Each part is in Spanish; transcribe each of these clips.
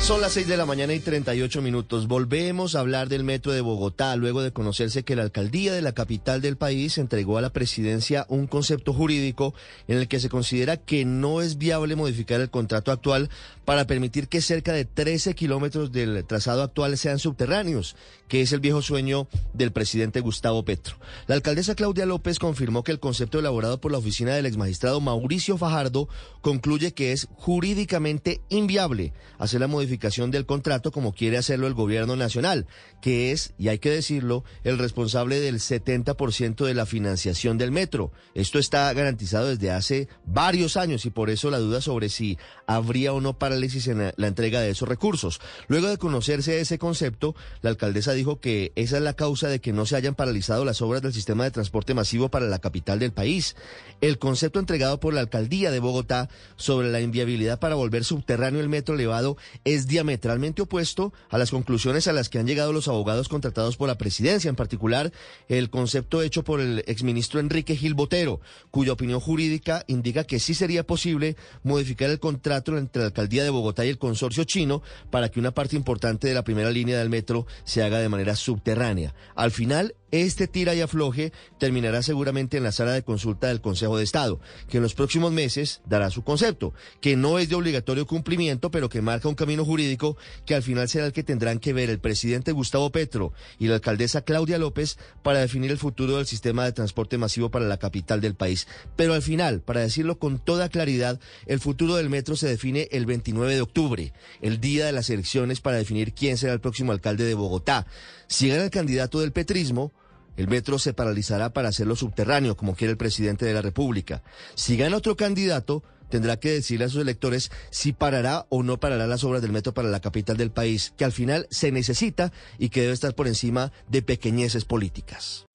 Son las 6 de la mañana y 38 minutos. Volvemos a hablar del metro de Bogotá luego de conocerse que la alcaldía de la capital del país entregó a la presidencia un concepto jurídico en el que se considera que no es viable modificar el contrato actual para permitir que cerca de 13 kilómetros del trazado actual sean subterráneos, que es el viejo sueño del presidente Gustavo Petro. La alcaldesa Claudia López confirmó que el concepto elaborado por la oficina del exmagistrado Mauricio Fajardo concluye que es jurídicamente inviable hacer la modificación del contrato como quiere hacerlo el gobierno nacional, que es, y hay que decirlo, el responsable del 70% de la financiación del metro. Esto está garantizado desde hace varios años y por eso la duda sobre si habría o no parálisis en la entrega de esos recursos. Luego de conocerse ese concepto, la alcaldesa dijo que esa es la causa de que no se hayan paralizado las obras del sistema de transporte masivo para la capital del país. El concepto entregado por la alcaldía de Bogotá sobre la inviabilidad para volver subterráneo el metro elevado es diametralmente opuesto a las conclusiones a las que han llegado los abogados contratados por la presidencia, en particular el concepto hecho por el exministro Enrique Gil Botero, cuya opinión jurídica indica que sí sería posible modificar el contrato entre la alcaldía de Bogotá y el consorcio chino para que una parte importante de la primera línea del metro se haga de manera subterránea. Al final, este tira y afloje terminará seguramente en la sala de consulta del Consejo de Estado, que en los próximos meses dará su concepto, que no es de obligatorio cumplimiento, pero que marca un camino jurídico que al final será el que tendrán que ver el presidente Gustavo Petro y la alcaldesa Claudia López para definir el futuro del sistema de transporte masivo para la capital del país. Pero al final, para decirlo con toda claridad, el futuro del metro se define el 29 de octubre, el día de las elecciones para definir quién será el próximo alcalde de Bogotá. Si gana el candidato del petrismo, el metro se paralizará para hacerlo subterráneo, como quiere el presidente de la República. Si gana otro candidato, tendrá que decirle a sus electores si parará o no parará las obras del metro para la capital del país, que al final se necesita y que debe estar por encima de pequeñeces políticas.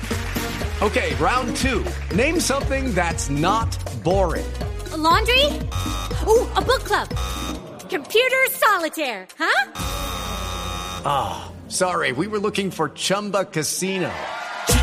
Okay, round two. Name something that's not boring. A laundry? Ooh, a book club. Computer solitaire, huh? Ah, oh, sorry, we were looking for Chumba Casino.